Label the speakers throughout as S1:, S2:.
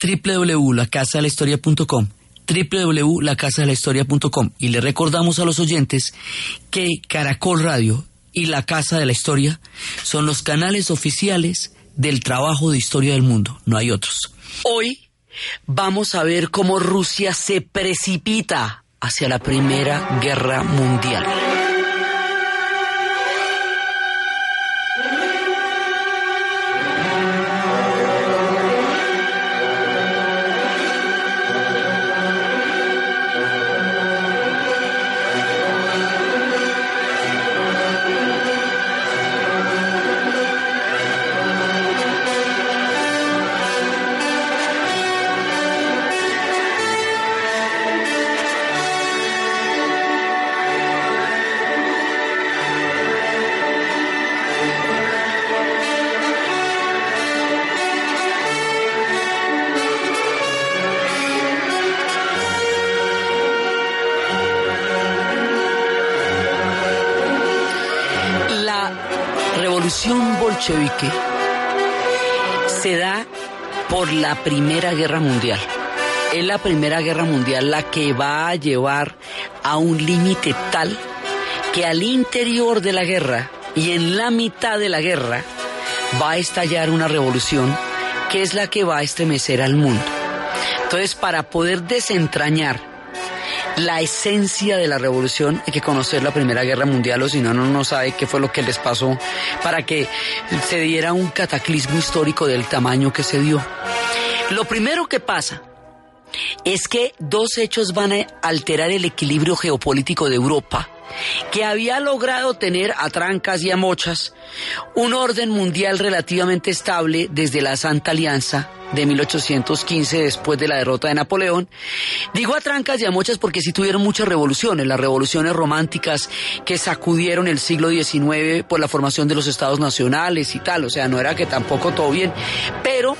S1: www.lacasadelahistoria.com www.lacasadelahistoria.com y le recordamos a los oyentes que Caracol Radio y La Casa de la Historia son los canales oficiales del trabajo de historia del mundo, no hay otros. Hoy vamos a ver cómo Rusia se precipita hacia la Primera Guerra Mundial. Revolución bolchevique se da por la Primera Guerra Mundial. Es la Primera Guerra Mundial la que va a llevar a un límite tal que al interior de la guerra y en la mitad de la guerra va a estallar una revolución que es la que va a estremecer al mundo. Entonces, para poder desentrañar la esencia de la revolución hay que conocer la Primera Guerra Mundial o si no, no no sabe qué fue lo que les pasó para que se diera un cataclismo histórico del tamaño que se dio. Lo primero que pasa es que dos hechos van a alterar el equilibrio geopolítico de Europa, que había logrado tener a trancas y a mochas un orden mundial relativamente estable desde la Santa Alianza de 1815 después de la derrota de Napoleón. Digo a trancas y a mochas porque sí tuvieron muchas revoluciones, las revoluciones románticas que sacudieron el siglo XIX por la formación de los estados nacionales y tal, o sea, no era que tampoco todo bien, pero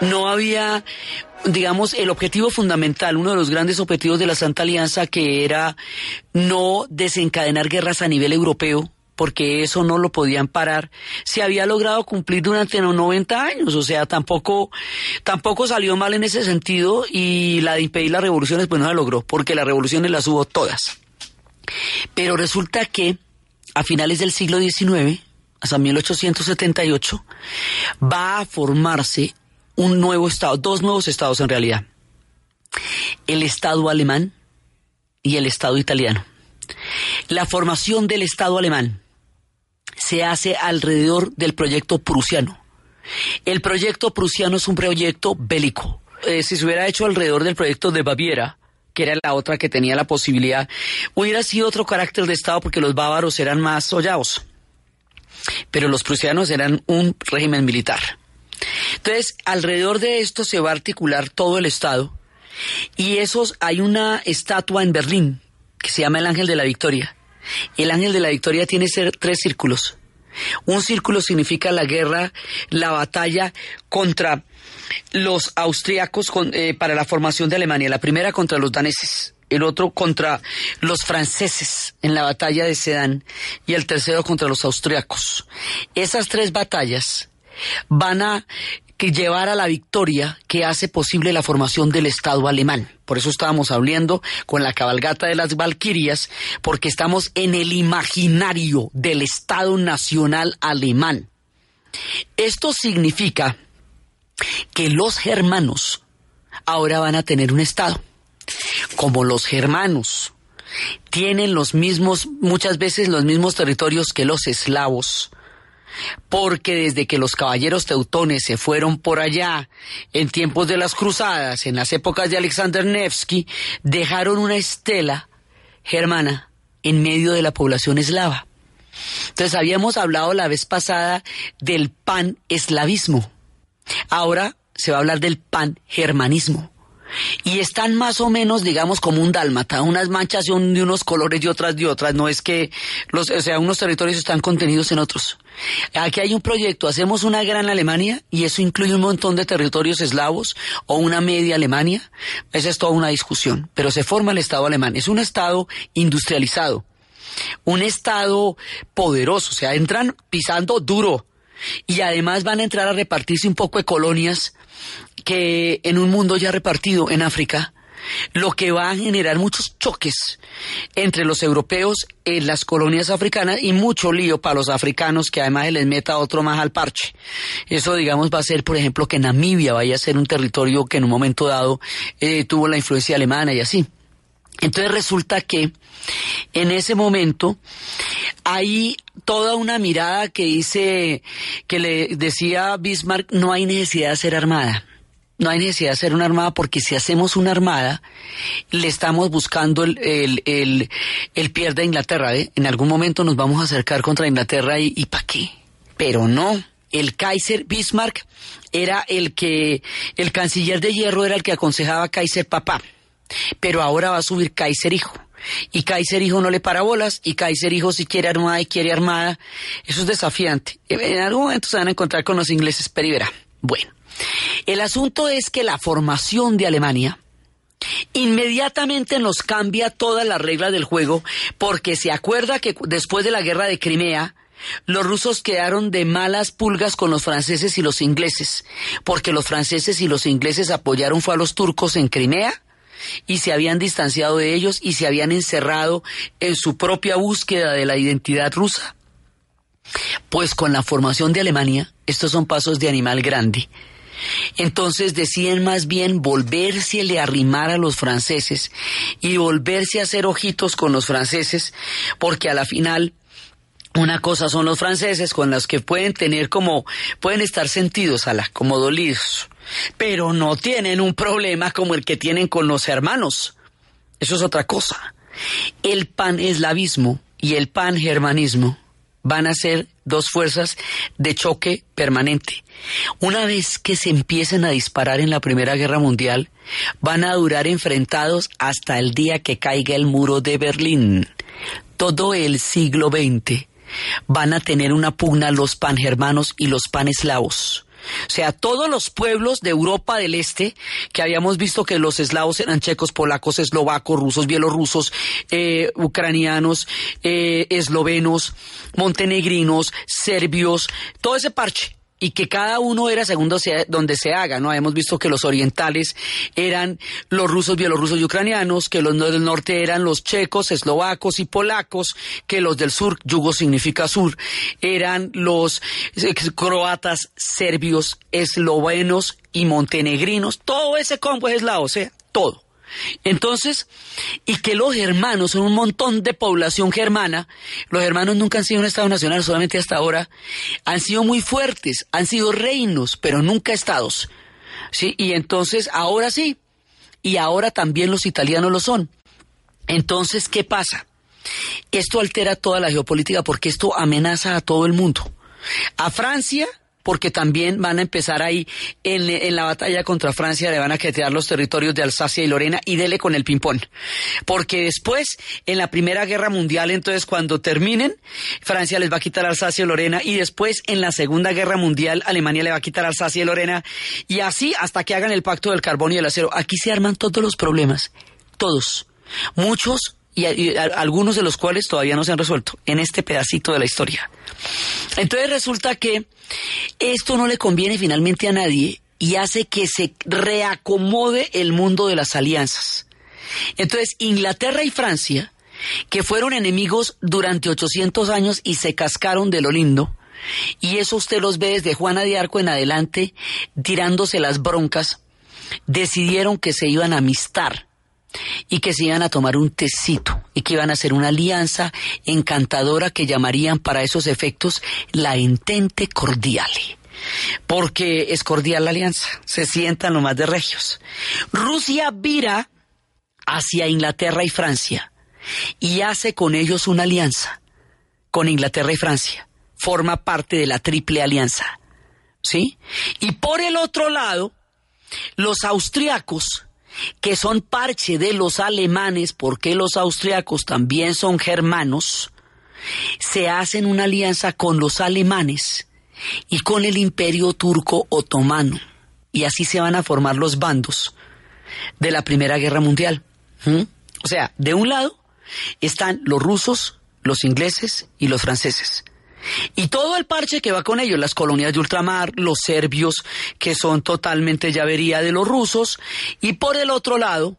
S1: no había digamos, el objetivo fundamental, uno de los grandes objetivos de la Santa Alianza, que era no desencadenar guerras a nivel europeo, porque eso no lo podían parar, se había logrado cumplir durante los 90 años, o sea, tampoco, tampoco salió mal en ese sentido y la de impedir las revoluciones pues no la logró, porque las revoluciones las hubo todas. Pero resulta que a finales del siglo XIX, hasta 1878, va a formarse un nuevo Estado, dos nuevos Estados en realidad. El Estado alemán y el Estado italiano. La formación del Estado alemán se hace alrededor del proyecto prusiano. El proyecto prusiano es un proyecto bélico. Eh, si se hubiera hecho alrededor del proyecto de Baviera, que era la otra que tenía la posibilidad, hubiera sido otro carácter de Estado porque los bávaros eran más sollados. Pero los prusianos eran un régimen militar. Entonces, alrededor de esto se va a articular todo el Estado. Y esos, hay una estatua en Berlín que se llama el Ángel de la Victoria. El Ángel de la Victoria tiene tres círculos. Un círculo significa la guerra, la batalla contra los austriacos eh, para la formación de Alemania. La primera contra los daneses, el otro contra los franceses en la batalla de Sedan y el tercero contra los austriacos. Esas tres batallas van a que llevar a la victoria que hace posible la formación del Estado alemán. Por eso estábamos hablando con la cabalgata de las Valquirias, porque estamos en el imaginario del Estado Nacional alemán. Esto significa que los germanos ahora van a tener un Estado. Como los germanos tienen los mismos, muchas veces los mismos territorios que los eslavos, porque desde que los caballeros teutones se fueron por allá en tiempos de las cruzadas, en las épocas de Alexander Nevsky, dejaron una estela germana en medio de la población eslava. Entonces habíamos hablado la vez pasada del pan-eslavismo. Ahora se va a hablar del pan-germanismo. Y están más o menos, digamos, como un dálmata, unas manchas son de unos colores y otras de otras, no es que los, o sea, unos territorios están contenidos en otros. Aquí hay un proyecto, hacemos una gran Alemania y eso incluye un montón de territorios eslavos o una media Alemania, esa es toda una discusión, pero se forma el Estado alemán, es un Estado industrializado, un Estado poderoso, o sea, entran pisando duro y además van a entrar a repartirse un poco de colonias que en un mundo ya repartido en África, lo que va a generar muchos choques entre los europeos en las colonias africanas y mucho lío para los africanos que además les meta otro más al parche. Eso, digamos, va a ser, por ejemplo, que Namibia vaya a ser un territorio que en un momento dado eh, tuvo la influencia alemana y así. Entonces resulta que en ese momento hay toda una mirada que dice, que le decía Bismarck, no hay necesidad de hacer armada no hay necesidad de hacer una armada porque si hacemos una armada, le estamos buscando el, el, el, el pie de Inglaterra. ¿eh? En algún momento nos vamos a acercar contra Inglaterra y, y ¿para qué? Pero no. El Kaiser Bismarck era el que, el canciller de hierro era el que aconsejaba a Kaiser papá. Pero ahora va a subir Kaiser hijo. Y Kaiser hijo no le para bolas, y Kaiser hijo si quiere armada y quiere armada. Eso es desafiante. En algún momento se van a encontrar con los ingleses, pero verá. Bueno. El asunto es que la formación de Alemania inmediatamente nos cambia todas las reglas del juego porque se acuerda que después de la guerra de Crimea, los rusos quedaron de malas pulgas con los franceses y los ingleses, porque los franceses y los ingleses apoyaron fue a los turcos en Crimea y se habían distanciado de ellos y se habían encerrado en su propia búsqueda de la identidad rusa. Pues con la formación de Alemania, estos son pasos de animal grande. Entonces deciden más bien volverse a arrimar a los franceses y volverse a hacer ojitos con los franceses, porque a la final una cosa son los franceses con los que pueden tener como, pueden estar sentidos a la, como dolidos, pero no tienen un problema como el que tienen con los hermanos. Eso es otra cosa. El pan-eslavismo y el pan-germanismo van a ser dos fuerzas de choque permanente. Una vez que se empiecen a disparar en la Primera Guerra Mundial, van a durar enfrentados hasta el día que caiga el muro de Berlín. Todo el siglo XX van a tener una pugna los pangermanos y los paneslavos. O sea, todos los pueblos de Europa del Este, que habíamos visto que los eslavos eran checos, polacos, eslovacos, rusos, bielorrusos, eh, ucranianos, eh, eslovenos, montenegrinos, serbios, todo ese parche y que cada uno era según donde se haga, ¿no? Hemos visto que los orientales eran los rusos, bielorrusos y ucranianos, que los del norte eran los checos, eslovacos y polacos, que los del sur, yugo significa sur, eran los eh, croatas, serbios, eslovenos y montenegrinos. Todo ese combo es la o sea, todo. Entonces, y que los germanos son un montón de población germana, los germanos nunca han sido un Estado nacional, solamente hasta ahora, han sido muy fuertes, han sido reinos, pero nunca estados. ¿Sí? Y entonces, ahora sí, y ahora también los italianos lo son. Entonces, ¿qué pasa? Esto altera toda la geopolítica porque esto amenaza a todo el mundo. A Francia, porque también van a empezar ahí en, la batalla contra Francia, le van a quedar los territorios de Alsacia y Lorena y dele con el ping-pong. Porque después, en la Primera Guerra Mundial, entonces cuando terminen, Francia les va a quitar Alsacia y Lorena y después en la Segunda Guerra Mundial, Alemania le va a quitar Alsacia y Lorena y así hasta que hagan el pacto del carbón y el acero. Aquí se arman todos los problemas, todos. Muchos y, algunos de los cuales todavía no se han resuelto en este pedacito de la historia. Entonces resulta que esto no le conviene finalmente a nadie y hace que se reacomode el mundo de las alianzas. Entonces Inglaterra y Francia, que fueron enemigos durante 800 años y se cascaron de lo lindo, y eso usted los ve desde Juana de Arco en adelante, tirándose las broncas, decidieron que se iban a amistar y que se iban a tomar un tecito y que iban a hacer una alianza encantadora que llamarían para esos efectos la Entente Cordiale. Porque es cordial la alianza, se sientan lo más de regios. Rusia vira hacia Inglaterra y Francia y hace con ellos una alianza, con Inglaterra y Francia. Forma parte de la triple alianza. ¿Sí? Y por el otro lado, los austriacos que son parche de los alemanes, porque los austriacos también son germanos, se hacen una alianza con los alemanes y con el imperio turco otomano. Y así se van a formar los bandos de la Primera Guerra Mundial. ¿Mm? O sea, de un lado están los rusos, los ingleses y los franceses. Y todo el parche que va con ellos, las colonias de ultramar, los serbios, que son totalmente llavería de los rusos, y por el otro lado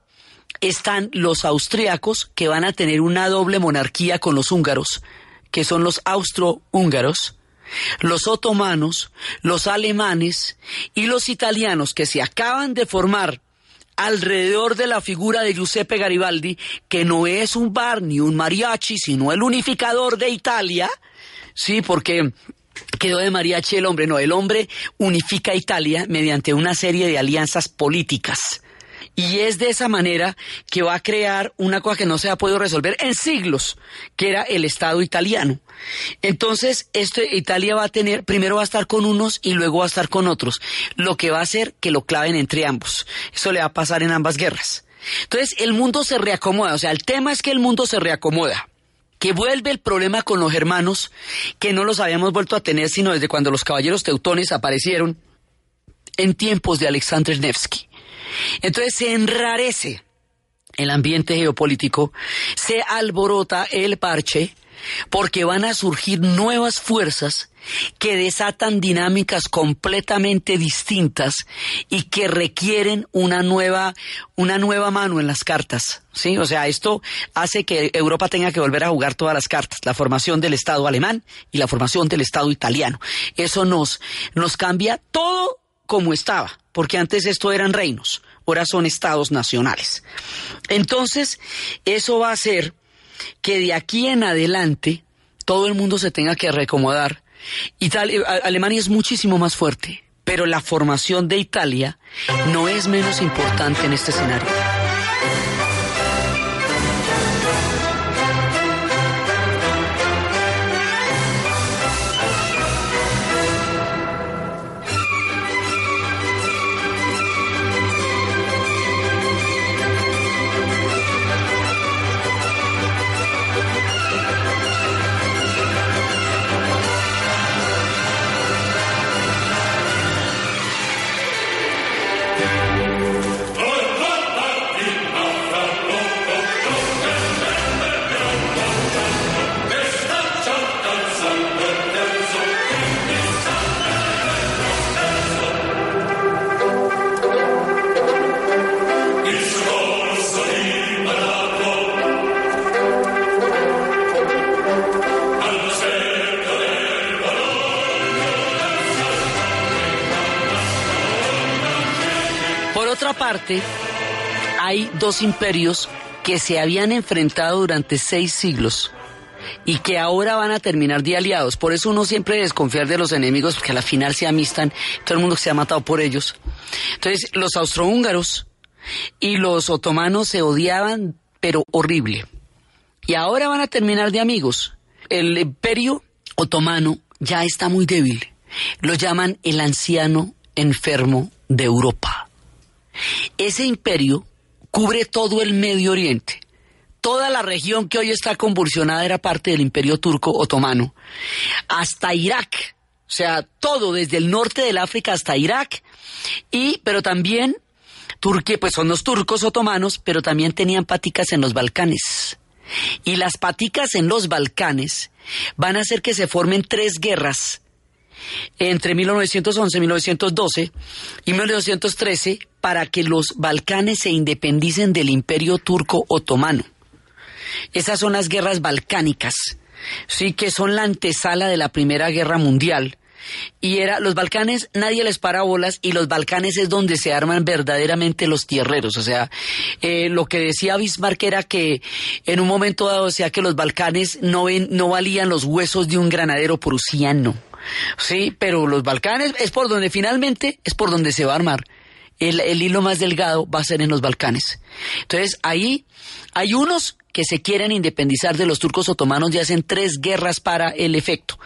S1: están los austriacos, que van a tener una doble monarquía con los húngaros, que son los austro-húngaros, los otomanos, los alemanes y los italianos que se acaban de formar alrededor de la figura de Giuseppe Garibaldi, que no es un bar ni un mariachi, sino el unificador de Italia, sí, porque quedó de mariachi el hombre, no, el hombre unifica Italia mediante una serie de alianzas políticas. Y es de esa manera que va a crear una cosa que no se ha podido resolver en siglos, que era el Estado italiano. Entonces, este, Italia va a tener, primero va a estar con unos y luego va a estar con otros, lo que va a hacer que lo claven entre ambos. Eso le va a pasar en ambas guerras. Entonces, el mundo se reacomoda, o sea, el tema es que el mundo se reacomoda que vuelve el problema con los hermanos, que no los habíamos vuelto a tener sino desde cuando los caballeros teutones aparecieron en tiempos de Alexander Nevsky. Entonces se enrarece el ambiente geopolítico, se alborota el parche, porque van a surgir nuevas fuerzas que desatan dinámicas completamente distintas y que requieren una nueva, una nueva mano en las cartas. ¿sí? O sea, esto hace que Europa tenga que volver a jugar todas las cartas, la formación del Estado alemán y la formación del Estado italiano. Eso nos, nos cambia todo como estaba, porque antes esto eran reinos, ahora son estados nacionales. Entonces, eso va a hacer que de aquí en adelante todo el mundo se tenga que reacomodar. Italia, Alemania es muchísimo más fuerte, pero la formación de Italia no es menos importante en este escenario. Dos imperios que se habían enfrentado durante seis siglos y que ahora van a terminar de aliados. Por eso uno siempre desconfiar de los enemigos, porque a la final se amistan, todo el mundo se ha matado por ellos. Entonces, los austrohúngaros y los otomanos se odiaban, pero horrible. Y ahora van a terminar de amigos. El imperio otomano ya está muy débil. Lo llaman el anciano enfermo de Europa. Ese imperio cubre todo el Medio Oriente. Toda la región que hoy está convulsionada era parte del imperio turco otomano. Hasta Irak. O sea, todo desde el norte del África hasta Irak. Y, pero también Turquía, pues son los turcos otomanos, pero también tenían paticas en los Balcanes. Y las paticas en los Balcanes van a hacer que se formen tres guerras entre 1911, 1912 y 1913 para que los Balcanes se independicen del imperio turco otomano. Esas son las guerras balcánicas, sí que son la antesala de la Primera Guerra Mundial. Y era, los Balcanes, nadie les para bolas y los Balcanes es donde se arman verdaderamente los tierreros. O sea, eh, lo que decía Bismarck era que en un momento dado, sea, que los Balcanes no, ven, no valían los huesos de un granadero prusiano. Sí, pero los Balcanes es por donde finalmente, es por donde se va a armar. El, hilo más delgado va a ser en los Balcanes. Entonces, ahí hay unos que se quieren independizar de los turcos otomanos y hacen tres guerras para el efecto.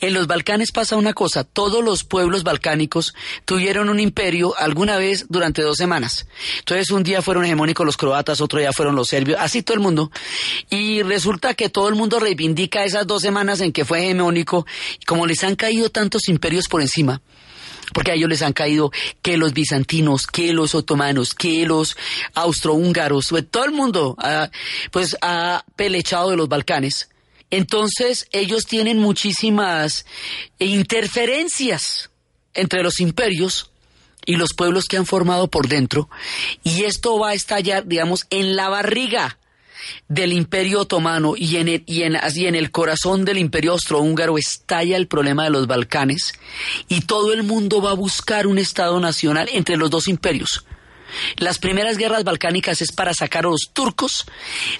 S1: En los Balcanes pasa una cosa, todos los pueblos balcánicos tuvieron un imperio alguna vez durante dos semanas. Entonces un día fueron hegemónicos los croatas, otro día fueron los serbios, así todo el mundo. Y resulta que todo el mundo reivindica esas dos semanas en que fue hegemónico, como les han caído tantos imperios por encima, porque a ellos les han caído que los bizantinos, que los otomanos, que los austrohúngaros, pues, todo el mundo pues ha pelechado de los Balcanes. Entonces ellos tienen muchísimas interferencias entre los imperios y los pueblos que han formado por dentro y esto va a estallar, digamos, en la barriga del imperio otomano y en el, corazón del imperio austrohúngaro estalla el problema de los Balcanes y todo el mundo va a buscar un Estado nacional entre los dos imperios. Las primeras guerras balcánicas es para sacar a los turcos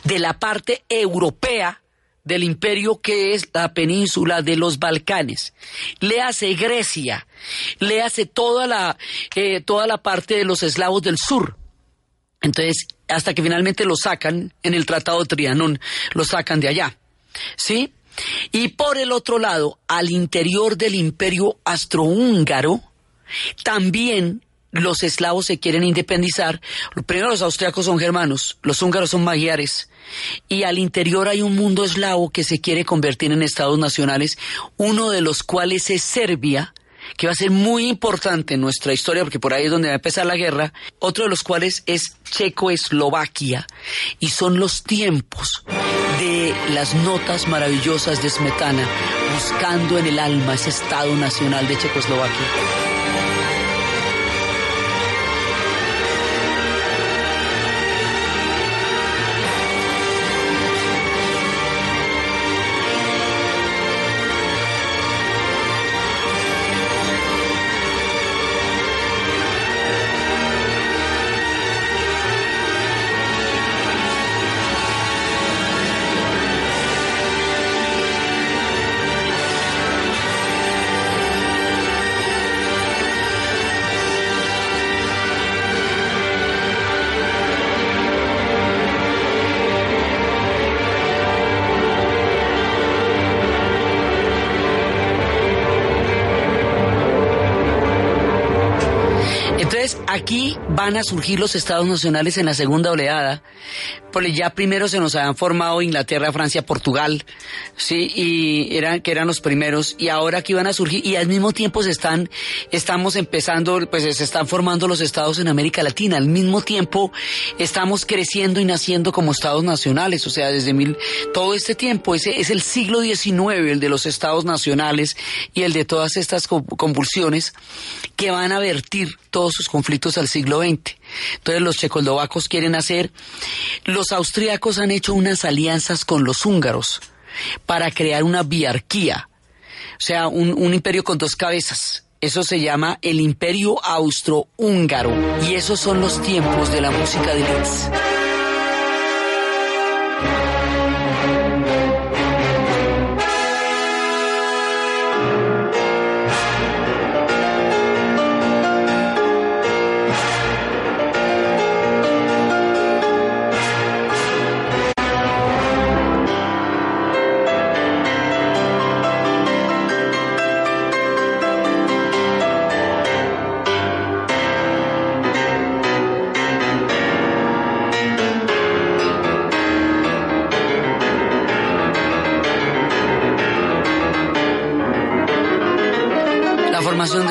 S1: de la parte europea del imperio que es la península de los Balcanes. Le hace Grecia, le hace toda la, eh, toda la parte de los eslavos del sur. Entonces, hasta que finalmente lo sacan en el Tratado de Trianón, lo sacan de allá. ¿Sí? Y por el otro lado, al interior del imperio astrohúngaro, también los eslavos se quieren independizar. Primero los austriacos son germanos, los húngaros son magiares. Y al interior hay un mundo eslavo que se quiere convertir en estados nacionales, uno de los cuales es Serbia, que va a ser muy importante en nuestra historia, porque por ahí es donde va a empezar la guerra, otro de los cuales es Checoslovaquia, y son los tiempos de las notas maravillosas de Smetana, buscando en el alma ese Estado Nacional de Checoslovaquia. Aquí van a surgir los estados nacionales en la segunda oleada, porque ya primero se nos habían formado Inglaterra, Francia, Portugal, sí, y eran que eran los primeros, y ahora aquí van a surgir y al mismo tiempo se están, estamos empezando, pues se están formando los estados en América Latina. Al mismo tiempo estamos creciendo y naciendo como estados nacionales, o sea, desde mil, todo este tiempo ese es el siglo XIX, el de los estados nacionales y el de todas estas convulsiones que van a vertir todos sus conflictos al siglo XX. Entonces los checoslovacos quieren hacer, los austríacos han hecho unas alianzas con los húngaros para crear una biarquía, o sea, un, imperio con dos cabezas. Eso se llama el imperio austrohúngaro y esos son los tiempos de la música de Liszt.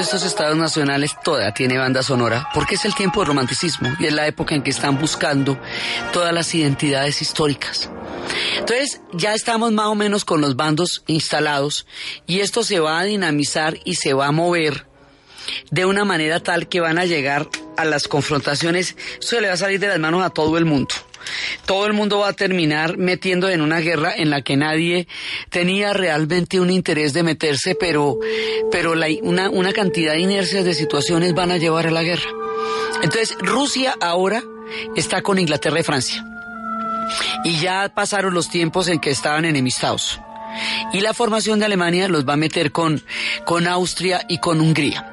S1: Estos estados nacionales toda tiene banda sonora porque es el tiempo del romanticismo y es la época en que están buscando todas las identidades históricas. Entonces ya estamos más o menos con los bandos instalados y esto se va a dinamizar y se va a mover de una manera tal que van a llegar a las confrontaciones, eso le va a salir de las manos a todo el mundo todo el mundo va a terminar metiendo en una guerra en la que nadie tenía realmente un interés de meterse, pero, pero una, una cantidad de inercias de situaciones van a llevar a la guerra. Entonces, Rusia ahora está con Inglaterra y Francia. Y ya pasaron los tiempos en que estaban enemistados. Y la formación de Alemania los va a meter con, con Austria y con Hungría.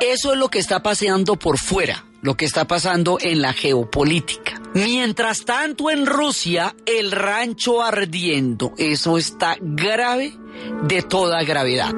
S1: Eso es lo que está paseando por fuera, lo que está pasando en la geopolítica Mientras tanto en Rusia, el rancho ardiendo. Eso está grave de toda gravedad.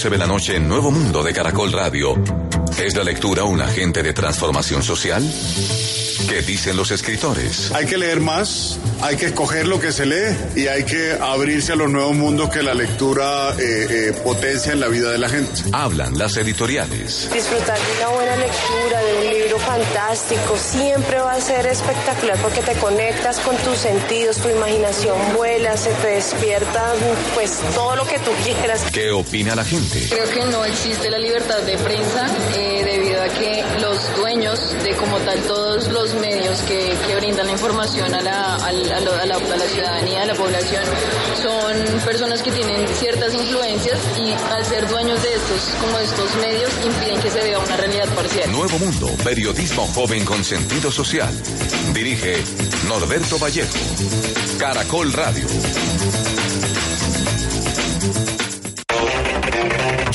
S2: 11 de la noche en Nuevo Mundo de Caracol Radio. ¿Es la lectura un agente de transformación social? ¿Qué dicen los escritores?
S3: Hay que leer más, hay que escoger lo que se lee y hay que abrirse a los nuevos mundos que la lectura eh, eh, potencia en la vida de la gente.
S2: Hablan las editoriales.
S4: Disfrutar de una buena lectura, de un libro fantástico, siempre va a ser espectacular porque te conectas con tus sentidos, tu imaginación vuela, se te despierta pues todo lo que tú quieras.
S2: ¿Qué opina la gente?
S5: Creo que no existe la libertad de prensa eh, que los dueños de como tal todos los medios que, que brindan la información a la, a, la, a, la, a la ciudadanía, a la población, son personas que tienen ciertas influencias y al ser dueños de estos, como de estos medios, impiden que se vea una realidad parcial.
S2: Nuevo Mundo, periodismo joven con sentido social. Dirige Norberto Vallejo. Caracol Radio.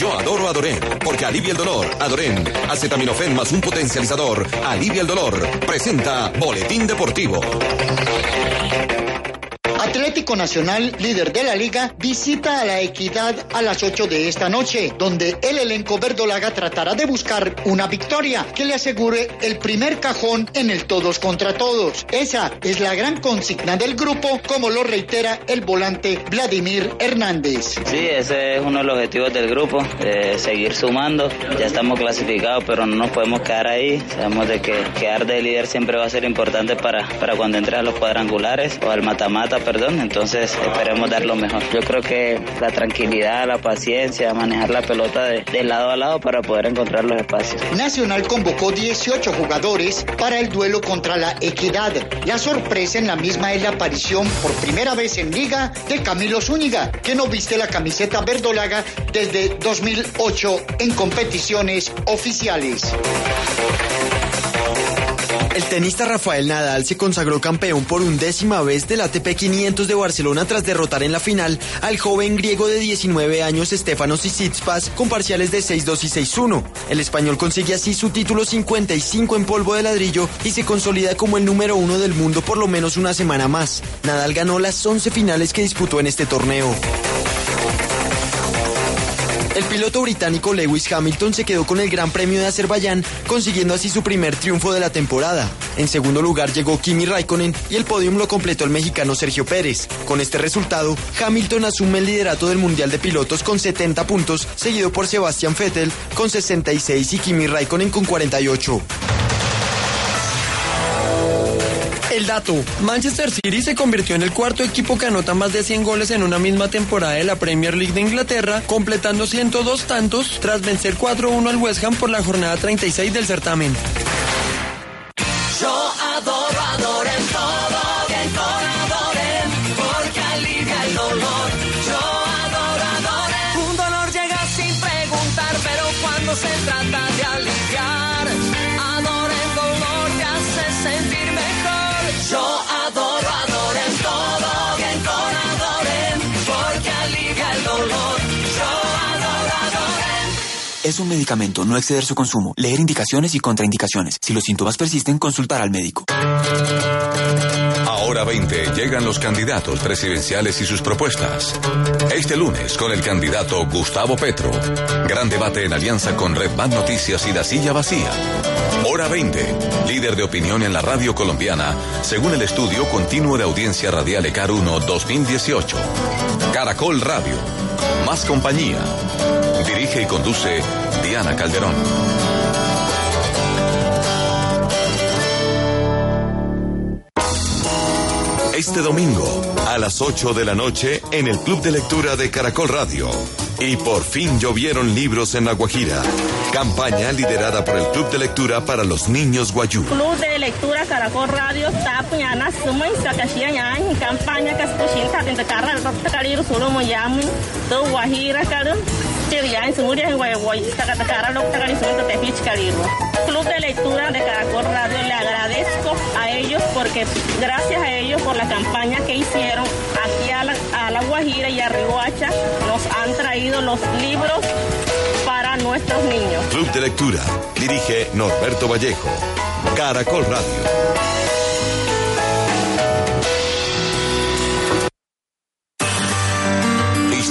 S6: Yo adoro Adoren, porque alivia el dolor. Adoren, acetaminofén más un potencializador, alivia el dolor. Presenta Boletín Deportivo.
S7: Atlético Nacional, líder de la liga, visita a la Equidad a las 8 de esta noche, donde el elenco verdolaga tratará de buscar una victoria que le asegure el primer cajón en el todos contra todos. Esa es la gran consigna del grupo, como lo reitera el volante Vladimir Hernández.
S8: Sí, ese es uno de los objetivos del grupo, de seguir sumando. Ya estamos clasificados, pero no nos podemos quedar ahí. Sabemos de que quedar de líder siempre va a ser importante para, para cuando entres a los cuadrangulares o al mata-mata, perdón. Entonces esperemos dar lo mejor. Yo creo que la tranquilidad, la paciencia, manejar la pelota de, de lado a lado para poder encontrar los espacios.
S7: Nacional convocó 18 jugadores para el duelo contra la Equidad. La sorpresa en la misma es la aparición por primera vez en liga de Camilo Zúñiga, que no viste la camiseta verdolaga desde 2008 en competiciones oficiales.
S9: El tenista Rafael Nadal se consagró campeón por undécima vez del ATP 500 de Barcelona tras derrotar en la final al joven griego de 19 años Stefanos Tsitsipas con parciales de 6-2 y 6-1. El español consigue así su título 55 en polvo de ladrillo y se consolida como el número uno del mundo por lo menos una semana más. Nadal ganó las 11 finales que disputó en este torneo. El piloto británico Lewis Hamilton se quedó con el Gran Premio de Azerbaiyán, consiguiendo así su primer triunfo de la temporada. En segundo lugar llegó Kimi Raikkonen y el podium lo completó el mexicano Sergio Pérez. Con este resultado, Hamilton asume el liderato del Mundial de Pilotos con 70 puntos, seguido por Sebastian Vettel con 66 y Kimi Raikkonen con 48. El dato, Manchester City se convirtió en el cuarto equipo que anota más de 100 goles en una misma temporada de la Premier League de Inglaterra, completando 102 tantos tras vencer 4-1 al West Ham por la jornada 36 del certamen.
S10: Es un medicamento, no exceder su consumo. Leer indicaciones y contraindicaciones. Si los síntomas persisten, consultar al médico.
S2: Ahora 20 llegan los candidatos presidenciales y sus propuestas. Este lunes con el candidato Gustavo Petro. Gran debate en alianza con Red Band Noticias y La Silla Vacía. Hora 20, líder de opinión en la radio colombiana, según el estudio continuo de audiencia radial ECAR 1 2018. Caracol Radio. Más compañía. Dirige y conduce Diana Calderón. Este domingo, a las 8 de la noche, en el Club de Lectura de Caracol Radio. Y por fin llovieron libros en La Guajira. Campaña liderada por el Club de Lectura para los niños guayú.
S11: Club de Lectura Caracol Radio tapuñana suma en campaña que escuchin tatin de carra tacalir solo mo yamu to guajira karum te ya en sumuria en guayuay takatara lo tacalir solo te pich calirlo. Club de Lectura de Caracol Radio le agradezco a ellos porque gracias a ellos por la campaña que hicieron aquí a la, a la Guajira y a Riohacha nos han traído los libros para nuestros niños.
S2: Club de Lectura. Dirige Norberto Vallejo. Caracol Radio.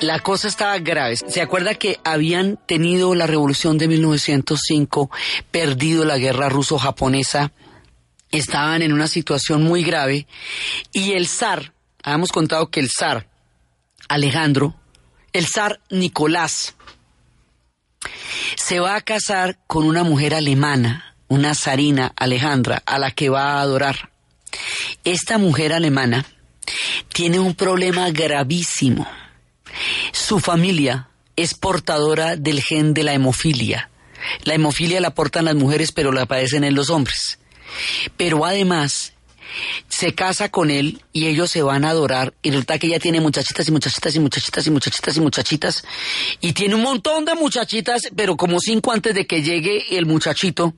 S1: La cosa estaba grave. ¿Se acuerda que habían tenido la revolución de 1905, perdido la guerra ruso-japonesa? Estaban en una situación muy grave y el zar, habíamos contado que el zar Alejandro, el zar Nicolás, se va a casar con una mujer alemana, una zarina Alejandra, a la que va a adorar. Esta mujer alemana tiene un problema gravísimo. Su familia es portadora del gen de la hemofilia. La hemofilia la portan las mujeres, pero la padecen en los hombres. Pero además se casa con él y ellos se van a adorar y resulta que ella tiene muchachitas y muchachitas y muchachitas y muchachitas y muchachitas y tiene un montón de muchachitas, pero como cinco antes de que llegue el muchachito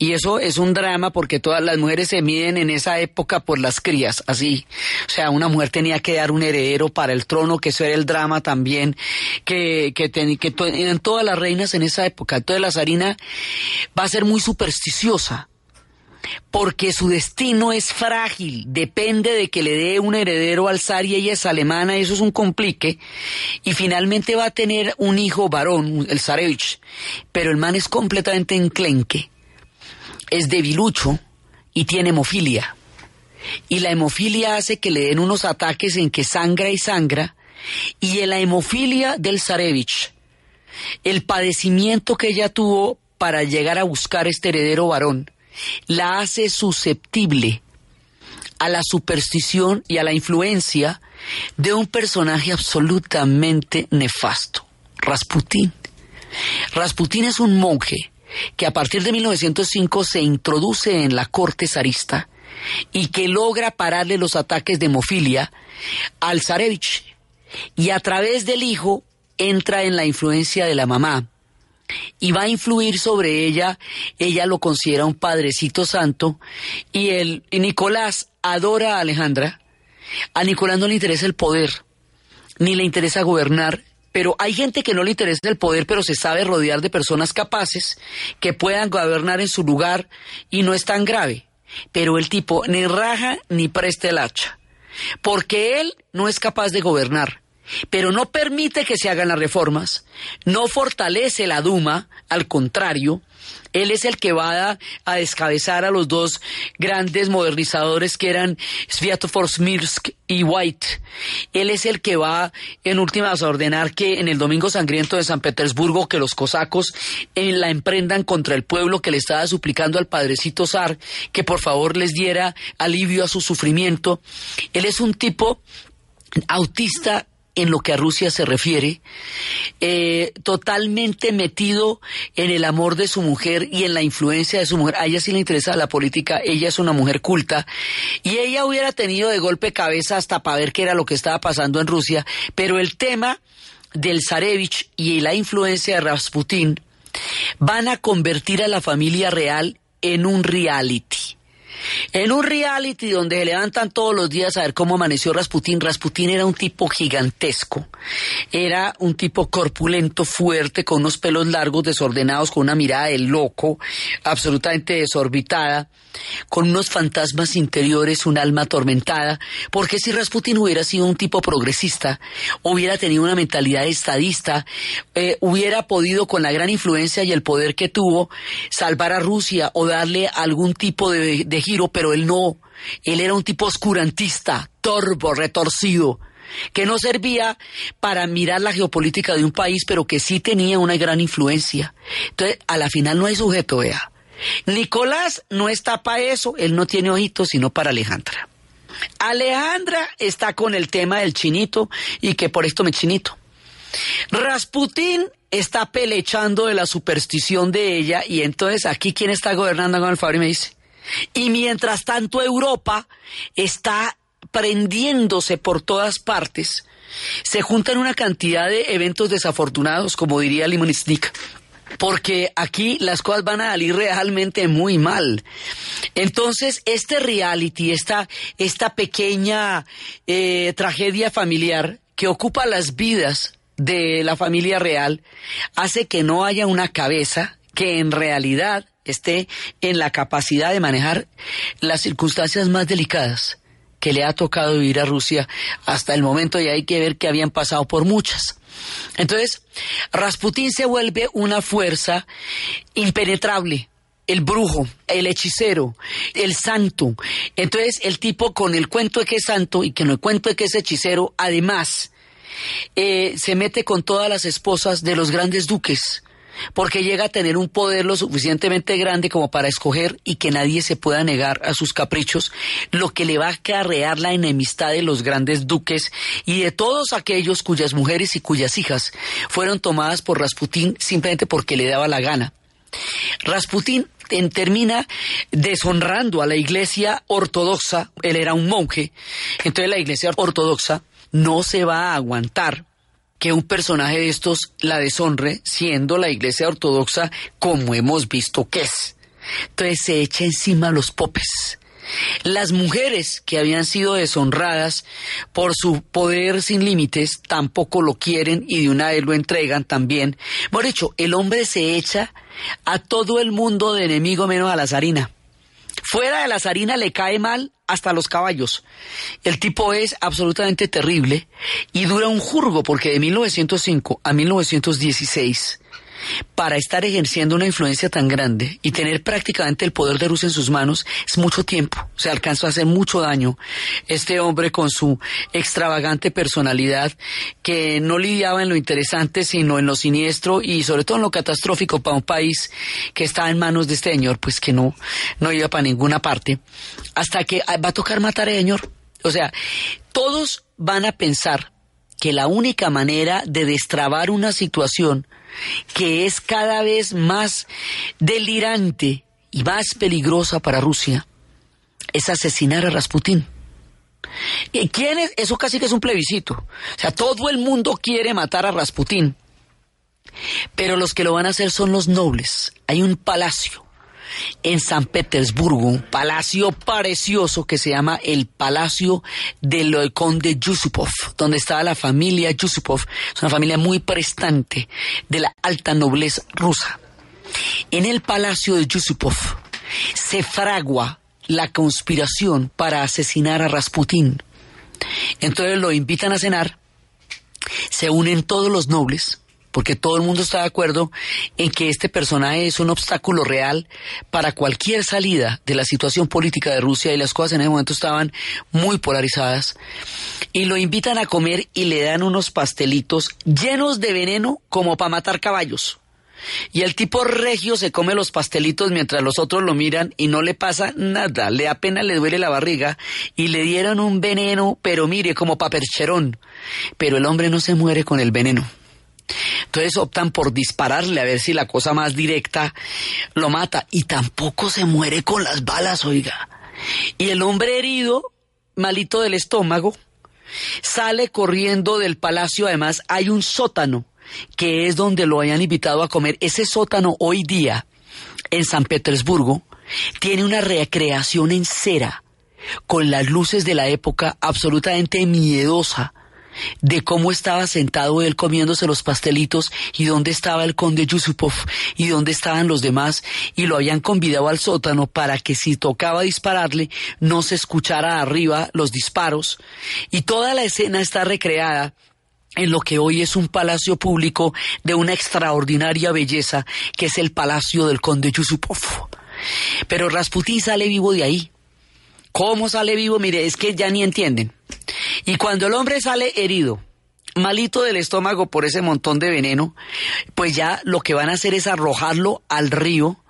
S1: y eso es un drama porque todas las mujeres se miden en esa época por las crías, así. O sea, una mujer tenía que dar un heredero para el trono, que eso era el drama también, que, que, ten, que eran todas las reinas en esa época. Entonces la zarina va a ser muy supersticiosa porque su destino es frágil, depende de que le dé un heredero al zar y ella es alemana, eso es un complique, y finalmente va a tener un hijo varón, el zarevich, pero el man es completamente enclenque, es debilucho y tiene hemofilia. Y la hemofilia hace que le den unos ataques en que sangra y sangra, y en la hemofilia del zarevich, el padecimiento que ella tuvo para llegar a buscar este heredero varón, la hace susceptible a la superstición y a la influencia de un personaje absolutamente nefasto, Rasputín. Rasputín es un monje que a partir de 1905 se introduce en la corte zarista y que logra pararle los ataques de hemofilia al zarevich y a través del hijo entra en la influencia de la mamá y va a influir sobre ella, ella lo considera un padrecito santo y el Nicolás adora a Alejandra. A Nicolás no le interesa el poder, ni le interesa gobernar, pero hay gente que no le interesa el poder, pero se sabe rodear de personas capaces que puedan gobernar en su lugar y no es tan grave. Pero el tipo ni raja ni presta el hacha, porque él no es capaz de gobernar pero no permite que se hagan las reformas, no fortalece la Duma, al contrario, él es el que va a, descabezar a los dos grandes modernizadores que eran Sviatopor Smirsk y White. Él es el que va en últimas a ordenar que en el Domingo Sangriento de San Petersburgo que los cosacos eh, la emprendan contra el pueblo que le estaba suplicando al padrecito zar que por favor les diera alivio a su sufrimiento. Él es un tipo autista en lo que a Rusia se refiere, eh, totalmente metido en el amor de su mujer y en la influencia de su mujer. A ella sí le interesa la política, ella es una mujer culta y ella hubiera tenido de golpe cabeza hasta para ver qué era lo que estaba pasando en Rusia, pero el tema del Zarevich y la influencia de Rasputin van a convertir a la familia real en un reality. En un reality donde se levantan todos los días a ver cómo amaneció Rasputín, Rasputín era un tipo gigantesco. Era un tipo corpulento, fuerte, con unos pelos largos, desordenados, con una mirada de loco, absolutamente desorbitada, con unos fantasmas interiores, un alma atormentada. Porque si Rasputín hubiera sido un tipo progresista, hubiera tenido una mentalidad estadista, eh, hubiera podido, con la gran influencia y el poder que tuvo, salvar a Rusia o darle algún tipo de, de giro, pero él no. Él era un tipo oscurantista, torvo, retorcido, que no servía para mirar la geopolítica de un país, pero que sí tenía una gran influencia. Entonces, a la final no hay sujeto, vea. Nicolás no está para eso, él no tiene ojitos, sino para Alejandra. Alejandra está con el tema del chinito y que por esto me chinito. Rasputín está pelechando de la superstición de ella y entonces aquí quién está gobernando con el favor y me dice. Y mientras tanto Europa está prendiéndose por todas partes. Se juntan una cantidad de eventos desafortunados, como diría Limonisnik, porque aquí las cosas van a salir realmente muy mal. Entonces, este reality, esta, esta pequeña eh, tragedia familiar que ocupa las vidas de la familia real, hace que no haya una cabeza que en realidad esté en la capacidad de manejar las circunstancias más delicadas que le ha tocado vivir a Rusia hasta el momento y hay que ver que habían pasado por muchas. Entonces, Rasputín se vuelve una fuerza impenetrable, el brujo, el hechicero, el santo. Entonces, el tipo con el cuento de que es santo y con el cuento de que es hechicero, además, eh, se mete con todas las esposas de los grandes duques porque llega a tener un poder lo suficientemente grande como para escoger y que nadie se pueda negar a sus caprichos, lo que le va a acarrear la enemistad de los grandes duques y de todos aquellos cuyas mujeres y cuyas hijas fueron tomadas por Rasputín simplemente porque le daba la gana. Rasputín termina deshonrando a la iglesia ortodoxa, él era un monje, entonces la iglesia ortodoxa no se va a aguantar que un personaje de estos la deshonre siendo la iglesia ortodoxa como hemos visto que es. Entonces se echa encima los popes. Las mujeres que habían sido deshonradas por su poder sin límites tampoco lo quieren y de una vez lo entregan también. Por hecho, el hombre se echa a todo el mundo de enemigo menos a la zarina. Fuera de la zarina le cae mal hasta los caballos. El tipo es absolutamente terrible y dura un jurgo porque de 1905 a 1916 para estar ejerciendo una influencia tan grande y tener prácticamente el poder de Rusia en sus manos es mucho tiempo. Se alcanzó a hacer mucho daño este hombre con su extravagante personalidad que no lidiaba en lo interesante sino en lo siniestro y sobre todo en lo catastrófico para un país que está en manos de este señor, pues que no, no iba para ninguna parte. Hasta que ah, va a tocar matar a señor. O sea, todos van a pensar que la única manera de destrabar una situación que es cada vez más delirante y más peligrosa para Rusia, es asesinar a Rasputín. ¿Y quién es? Eso casi que es un plebiscito. O sea, todo el mundo quiere matar a Rasputín. Pero los que lo van a hacer son los nobles. Hay un palacio en San Petersburgo, un palacio precioso que se llama el Palacio del Conde Yusupov, donde estaba la familia Yusupov, es una familia muy prestante de la alta nobleza rusa. En el Palacio de Yusupov se fragua la conspiración para asesinar a Rasputín. Entonces lo invitan a cenar, se unen todos los nobles, porque todo el mundo está de acuerdo en que este personaje es un obstáculo real para cualquier salida de la situación política de Rusia y las cosas en ese momento estaban muy polarizadas. Y lo invitan a comer y le dan unos pastelitos llenos de veneno como para matar caballos. Y el tipo regio se come los pastelitos mientras los otros lo miran y no le pasa nada, le apenas le duele la barriga y le dieron un veneno, pero mire, como papercherón. Pero el hombre no se muere con el veneno. Entonces optan por dispararle a ver si la cosa más directa lo mata. Y tampoco se muere con las balas, oiga. Y el hombre herido, malito del estómago, sale corriendo del palacio. Además, hay un sótano que es donde lo hayan invitado a comer. Ese sótano hoy día en San Petersburgo tiene una recreación en cera con las luces de la época absolutamente miedosa de cómo estaba sentado él comiéndose los pastelitos y dónde estaba el conde Yusupov y dónde estaban los demás y lo habían convidado al sótano para que si tocaba dispararle no se escuchara arriba los disparos y toda la escena está recreada en lo que hoy es un palacio público de una extraordinaria belleza que es el palacio del conde Yusupov. Pero Rasputín sale vivo de ahí. ¿Cómo sale vivo? Mire, es que ya ni entienden. Y cuando el hombre sale herido, malito del estómago por ese montón de veneno, pues ya lo que van a hacer es arrojarlo al río,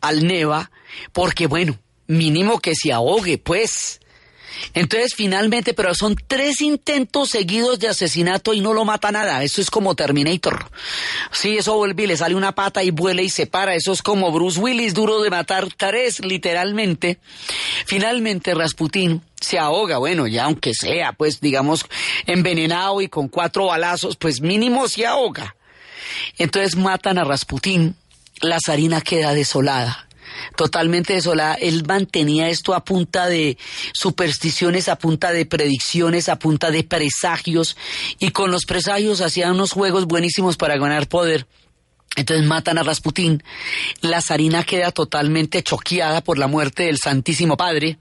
S1: al Neva, porque bueno, mínimo que se ahogue, pues. Entonces, finalmente, pero son tres intentos seguidos de asesinato y no lo mata nada. Eso es como Terminator. Sí, eso vuelve y le sale una pata y vuela y se para. Eso es como Bruce Willis, duro de matar tres, literalmente. Finalmente, Rasputín se ahoga, bueno, ya aunque sea, pues, digamos, envenenado y con cuatro balazos, pues mínimo se ahoga. Entonces matan a Rasputín. La zarina queda desolada totalmente desolada. Él mantenía esto a punta de supersticiones, a punta de predicciones, a punta de presagios, y con los presagios hacía unos juegos buenísimos para ganar poder. Entonces matan a Rasputín, la zarina queda totalmente choqueada por la muerte del Santísimo Padre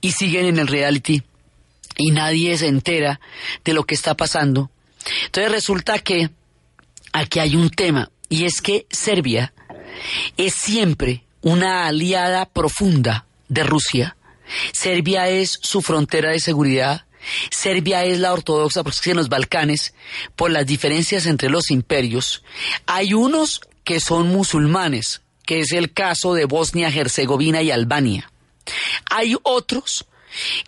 S1: y siguen en el reality y nadie se entera de lo que está pasando. Entonces resulta que aquí hay un tema y es que Serbia es siempre una aliada profunda de Rusia. Serbia es su frontera de seguridad. Serbia es la ortodoxa, porque en los Balcanes, por las diferencias entre los imperios, hay unos que son musulmanes, que es el caso de Bosnia, Herzegovina y Albania. Hay otros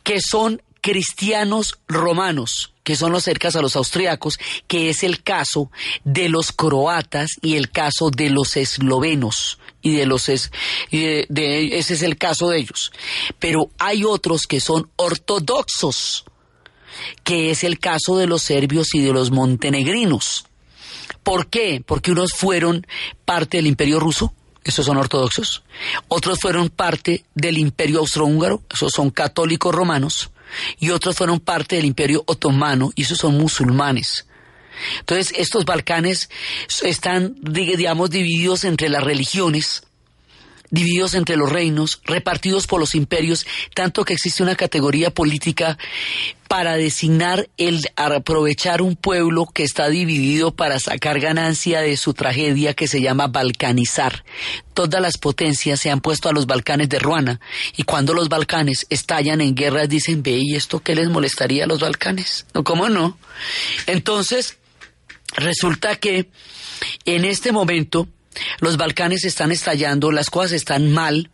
S1: que son cristianos romanos, que son los cercas a los austriacos, que es el caso de los croatas y el caso de los eslovenos y de los es, de, ese es el caso de ellos. Pero hay otros que son ortodoxos, que es el caso de los serbios y de los montenegrinos. ¿Por qué? Porque unos fueron parte del imperio ruso, esos son ortodoxos. Otros fueron parte del imperio austrohúngaro, esos son católicos romanos y otros fueron parte del imperio otomano y esos son musulmanes. Entonces, estos Balcanes están, digamos, divididos entre las religiones, divididos entre los reinos, repartidos por los imperios, tanto que existe una categoría política para designar el aprovechar un pueblo que está dividido para sacar ganancia de su tragedia que se llama balcanizar. Todas las potencias se han puesto a los Balcanes de Ruana y cuando los Balcanes estallan en guerras dicen, ve, ¿y esto qué les molestaría a los Balcanes? No, ¿cómo no? Entonces, resulta que en este momento los Balcanes están estallando, las cosas están mal.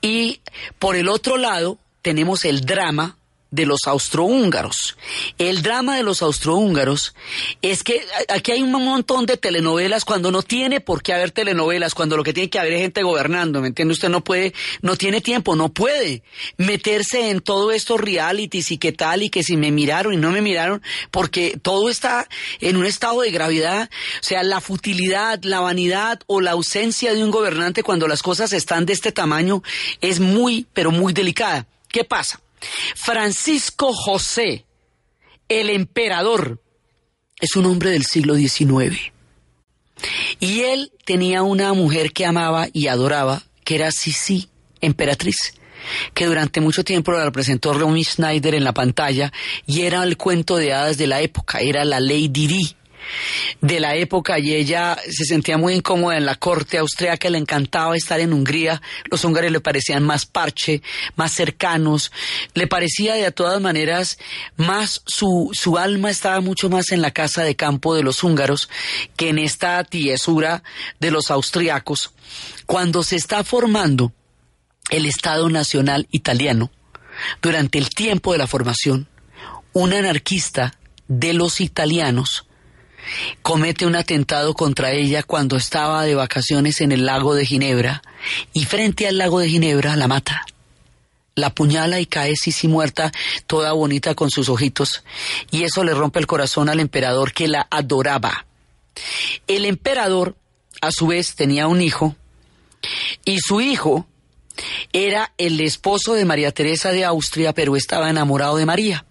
S1: Y por el otro lado tenemos el drama de los austrohúngaros. El drama de los austrohúngaros es que aquí hay un montón de telenovelas cuando no tiene por qué haber telenovelas, cuando lo que tiene que haber es gente gobernando, ¿me entiende? Usted no puede, no tiene tiempo, no puede meterse en todo estos realities y qué tal y que si me miraron y no me miraron, porque todo está en un estado de gravedad, o sea, la futilidad, la vanidad o la ausencia de un gobernante cuando las cosas están de este tamaño es muy, pero muy delicada. ¿Qué pasa? Francisco José, el emperador, es un hombre del siglo XIX. Y él tenía una mujer que amaba y adoraba, que era Sisi, emperatriz, que durante mucho tiempo la representó Romy Schneider en la pantalla y era el cuento de hadas de la época, era la ley Di de la época y ella se sentía muy incómoda en la corte austríaca, le encantaba estar en Hungría, los húngaros le parecían más parche, más cercanos, le parecía de todas maneras más su, su alma estaba mucho más en la casa de campo de los húngaros que en esta tiesura de los austriacos. Cuando se está formando el Estado Nacional Italiano, durante el tiempo de la formación, un anarquista de los italianos comete un atentado contra ella cuando estaba de vacaciones en el lago de Ginebra y frente al lago de Ginebra la mata. La puñala y cae Sisi muerta, toda bonita con sus ojitos, y eso le rompe el corazón al emperador que la adoraba. El emperador, a su vez, tenía un hijo Y su hijo era el esposo de María Teresa de Austria, pero estaba enamorado de María.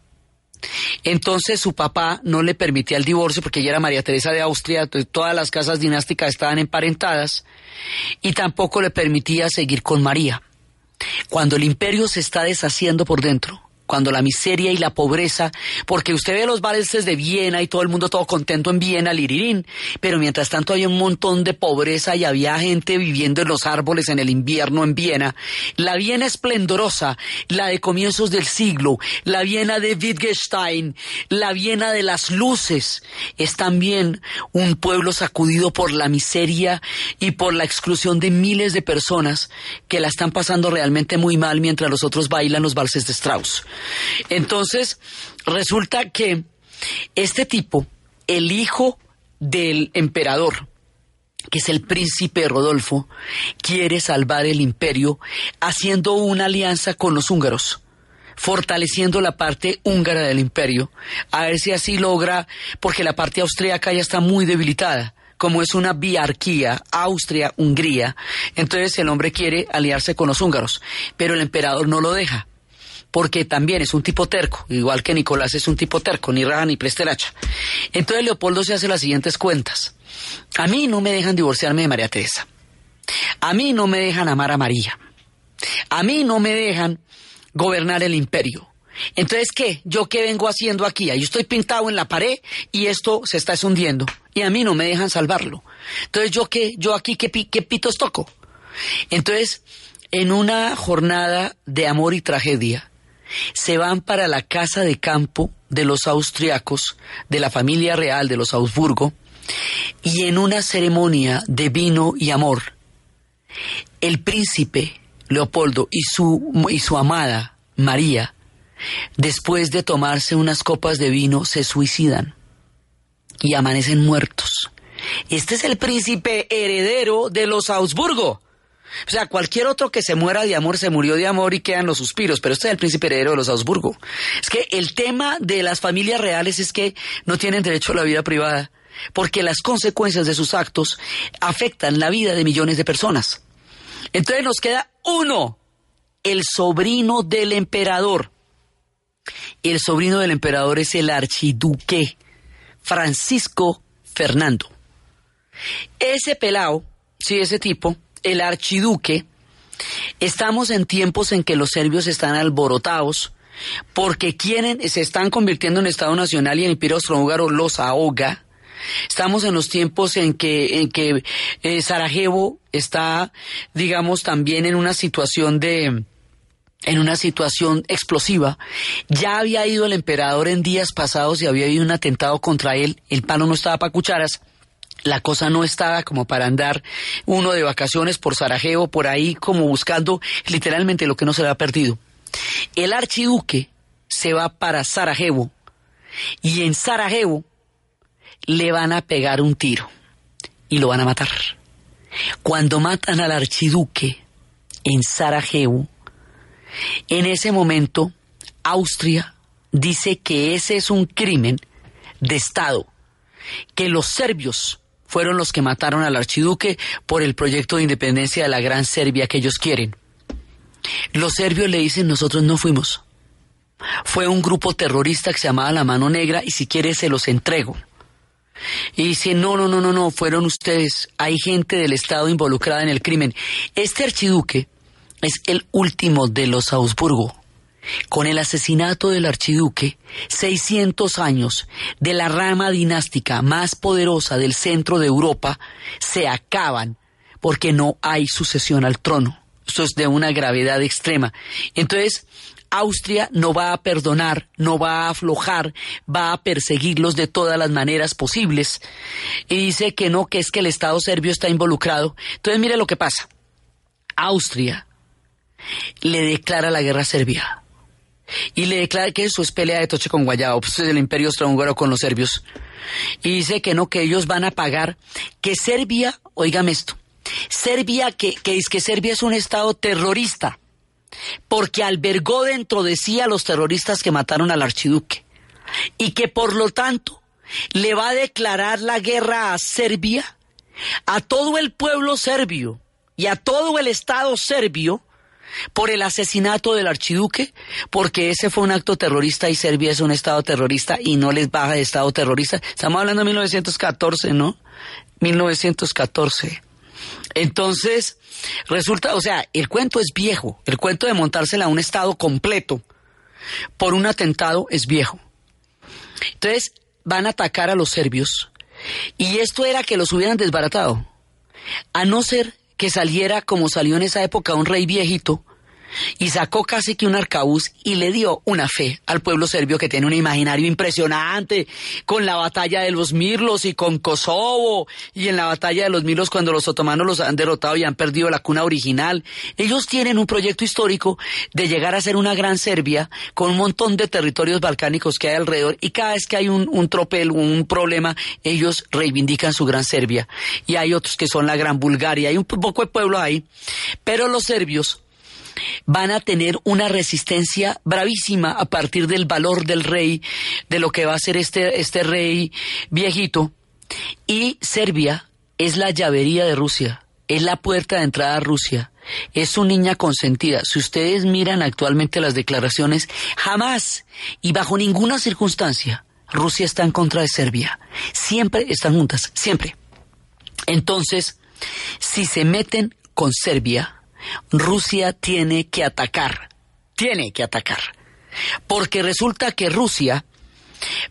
S1: Entonces su papá no le permitía el divorcio porque ella era María Teresa de Austria, todas las casas dinásticas estaban emparentadas y tampoco le permitía seguir con María. Cuando el imperio se está deshaciendo por dentro, cuando la miseria y la pobreza, porque usted ve los valses de Viena y todo el mundo todo contento en Viena, lirirín, pero mientras tanto hay un montón de pobreza y había gente viviendo en los árboles en el invierno en Viena. La Viena esplendorosa, la de comienzos del siglo, la Viena de Wittgenstein, la Viena de las luces, es también un pueblo sacudido por la miseria y por la exclusión de miles de personas que la están pasando realmente muy mal mientras los otros bailan los valses de Strauss. Entonces, resulta que este tipo, el hijo del emperador, que es el príncipe Rodolfo, quiere salvar el imperio haciendo una alianza con los húngaros fortaleciendo la parte húngara del imperio, a ver si así logra, porque la parte austríaca ya está muy debilitada, como es una biarquía, Austria-Hungría, entonces el hombre quiere aliarse con los húngaros, pero el emperador no lo deja porque también es un tipo terco, igual que Nicolás es un tipo terco, ni raja ni presteracha. Entonces Leopoldo se hace las siguientes cuentas. A mí no me dejan divorciarme de María Teresa. A mí no me dejan amar a María. A mí no me dejan gobernar el imperio. Entonces, ¿qué? ¿Yo qué vengo haciendo aquí? Ahí estoy pintado en la pared y esto se está hundiendo. Y a mí no me dejan salvarlo. Entonces, ¿yo qué? ¿Yo aquí qué, qué pitos toco? Entonces, en una jornada de amor y tragedia, se van para la casa de campo de los austriacos, de la familia real de los Augsburgo, y en una ceremonia de vino y amor, el príncipe Leopoldo y su, y su amada María, después de tomarse unas copas de vino, se suicidan y amanecen muertos. Este es el príncipe heredero de los Augsburgo. O sea, cualquier otro que se muera de amor se murió de amor y quedan los suspiros, pero este es el príncipe heredero de los Habsburgo. Es que el tema de las familias reales es que no tienen derecho a la vida privada, porque las consecuencias de sus actos afectan la vida de millones de personas. Entonces nos queda uno, el sobrino del emperador. El sobrino del emperador es el archiduque Francisco Fernando. Ese pelao, sí, ese tipo, el archiduque, estamos en tiempos en que los serbios están alborotados porque quieren, se están convirtiendo en Estado Nacional y el Imperio Austrohúngaro los ahoga. Estamos en los tiempos en que, en que eh, Sarajevo está, digamos, también en una situación de, en una situación explosiva. Ya había ido el emperador en días pasados y había habido un atentado contra él. El palo no estaba para cucharas la cosa no estaba como para andar uno de vacaciones por Sarajevo, por ahí como buscando literalmente lo que no se le ha perdido. El archiduque se va para Sarajevo y en Sarajevo le van a pegar un tiro y lo van a matar. Cuando matan al archiduque en Sarajevo, en ese momento Austria dice que ese es un crimen de Estado, que los serbios fueron los que mataron al archiduque por el proyecto de independencia de la Gran Serbia que ellos quieren. Los serbios le dicen nosotros no fuimos. Fue un grupo terrorista que se llamaba La Mano Negra y si quiere se los entrego. Y dice, no, no, no, no, no, fueron ustedes. Hay gente del Estado involucrada en el crimen. Este archiduque es el último de los Augsburgo. Con el asesinato del archiduque, 600 años de la rama dinástica más poderosa del centro de Europa se acaban porque no hay sucesión al trono. Esto es de una gravedad extrema. Entonces, Austria no va a perdonar, no va a aflojar, va a perseguirlos de todas las maneras posibles. Y dice que no, que es que el Estado serbio está involucrado. Entonces, mire lo que pasa. Austria le declara la guerra a Serbia y le declara que eso es pelea de toche con Guayabo, pues es el imperio austrohúngaro con los serbios. Y dice que no, que ellos van a pagar, que Serbia, oígame esto, Serbia, que, que es que Serbia es un estado terrorista, porque albergó dentro de sí a los terroristas que mataron al archiduque, y que por lo tanto le va a declarar la guerra a Serbia, a todo el pueblo serbio, y a todo el Estado serbio por el asesinato del archiduque, porque ese fue un acto terrorista y Serbia es un Estado terrorista y no les baja de Estado terrorista. Estamos hablando de 1914, ¿no? 1914. Entonces, resulta, o sea, el cuento es viejo, el cuento de montársela a un Estado completo por un atentado es viejo. Entonces, van a atacar a los serbios y esto era que los hubieran desbaratado, a no ser que saliera como salió en esa época un rey viejito y sacó casi que un arcabuz y le dio una fe al pueblo serbio que tiene un imaginario impresionante con la batalla de los Mirlos y con Kosovo y en la batalla de los Mirlos cuando los otomanos los han derrotado y han perdido la cuna original. Ellos tienen un proyecto histórico de llegar a ser una gran Serbia con un montón de territorios balcánicos que hay alrededor y cada vez que hay un, un tropel, un problema, ellos reivindican su gran Serbia. Y hay otros que son la gran Bulgaria, hay un poco de pueblo ahí, pero los serbios van a tener una resistencia bravísima a partir del valor del rey, de lo que va a ser este, este rey viejito. Y Serbia es la llavería de Rusia, es la puerta de entrada a Rusia. Es su niña consentida. Si ustedes miran actualmente las declaraciones, jamás y bajo ninguna circunstancia Rusia está en contra de Serbia. Siempre están juntas, siempre. Entonces, si se meten con Serbia, Rusia tiene que atacar, tiene que atacar, porque resulta que Rusia